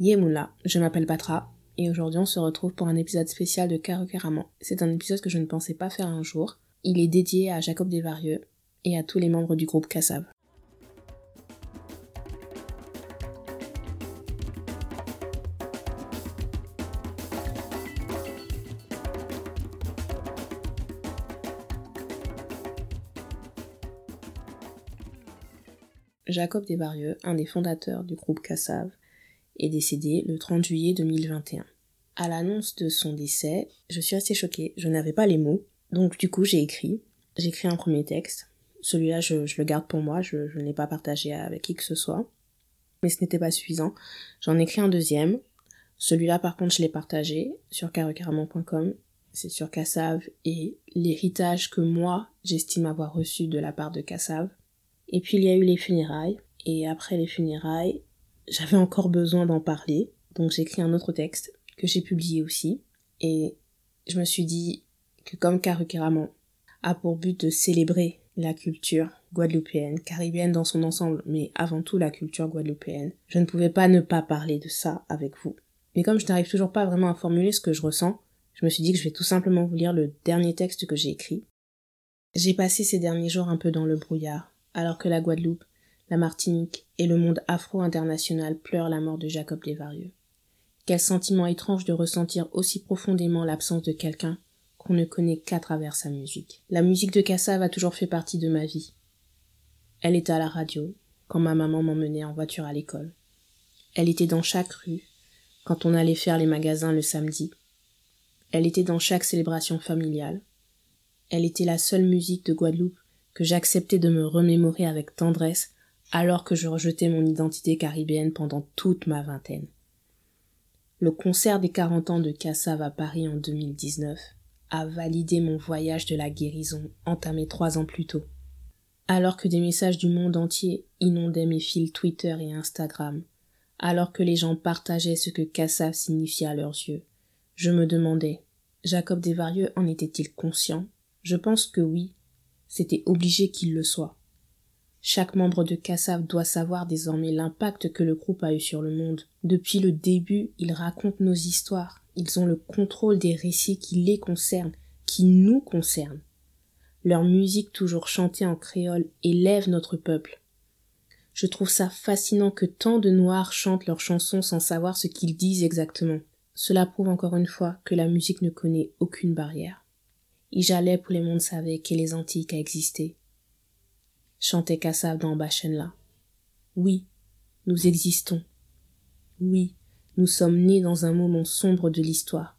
Yemoula, je m'appelle Patra, et aujourd'hui on se retrouve pour un épisode spécial de Caro C'est un épisode que je ne pensais pas faire un jour. Il est dédié à Jacob Desvarieux et à tous les membres du groupe Kassav. Jacob Desvarieux, un des fondateurs du groupe Cassav, est décédé le 30 juillet 2021. À l'annonce de son décès, je suis assez choquée, je n'avais pas les mots, donc du coup j'ai écrit. J'ai écrit un premier texte. Celui-là, je, le garde pour moi, je, ne l'ai pas partagé avec qui que ce soit. Mais ce n'était pas suffisant. J'en ai écrit un deuxième. Celui-là, par contre, je l'ai partagé sur carrecarament.com. C'est sur Cassav et l'héritage que moi, j'estime avoir reçu de la part de Cassav. Et puis il y a eu les funérailles. Et après les funérailles, j'avais encore besoin d'en parler. Donc j'ai écrit un autre texte que j'ai publié aussi. Et je me suis dit que comme Karukiraman a pour but de célébrer la culture guadeloupéenne, caribéenne dans son ensemble, mais avant tout la culture guadeloupéenne, je ne pouvais pas ne pas parler de ça avec vous. Mais comme je n'arrive toujours pas vraiment à formuler ce que je ressens, je me suis dit que je vais tout simplement vous lire le dernier texte que j'ai écrit. J'ai passé ces derniers jours un peu dans le brouillard, alors que la Guadeloupe, la Martinique et le monde afro-international pleurent la mort de Jacob Desvarieux. Quel sentiment étrange de ressentir aussi profondément l'absence de quelqu'un qu'on ne connaît qu'à travers sa musique. La musique de Kassav a toujours fait partie de ma vie. Elle était à la radio, quand ma maman m'emmenait en voiture à l'école. Elle était dans chaque rue, quand on allait faire les magasins le samedi. Elle était dans chaque célébration familiale. Elle était la seule musique de Guadeloupe que j'acceptais de me remémorer avec tendresse alors que je rejetais mon identité caribéenne pendant toute ma vingtaine. Le concert des 40 ans de Cassav à Paris en 2019 a validé mon voyage de la guérison entamé trois ans plus tôt. Alors que des messages du monde entier inondaient mes fils Twitter et Instagram, alors que les gens partageaient ce que Cassav signifiait à leurs yeux, je me demandais, Jacob Desvarieux en était-il conscient? Je pense que oui, c'était obligé qu'il le soit. Chaque membre de Kassav doit savoir désormais l'impact que le groupe a eu sur le monde. Depuis le début, ils racontent nos histoires. Ils ont le contrôle des récits qui les concernent, qui nous concernent. Leur musique toujours chantée en créole élève notre peuple. Je trouve ça fascinant que tant de Noirs chantent leurs chansons sans savoir ce qu'ils disent exactement. Cela prouve encore une fois que la musique ne connaît aucune barrière. Ijalais pour les mondes savaient que les Antiques a existé. Chantait Kassav dans là. Oui, nous existons. Oui, nous sommes nés dans un moment sombre de l'histoire.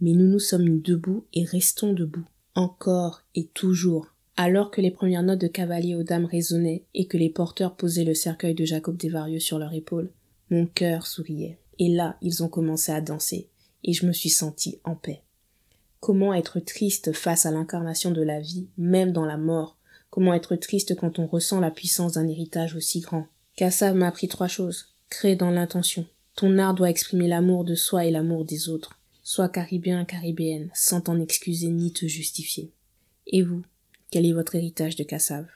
Mais nous nous sommes mis debout et restons debout, encore et toujours. Alors que les premières notes de cavalier aux dames résonnaient et que les porteurs posaient le cercueil de Jacob Desvarieux sur leur épaule, mon cœur souriait. Et là, ils ont commencé à danser, et je me suis senti en paix. Comment être triste face à l'incarnation de la vie, même dans la mort Comment être triste quand on ressent la puissance d'un héritage aussi grand? Kassav m'a appris trois choses. Crée dans l'intention. Ton art doit exprimer l'amour de soi et l'amour des autres. Sois caribéen, caribéenne, sans t'en excuser ni te justifier. Et vous, quel est votre héritage de Kassav?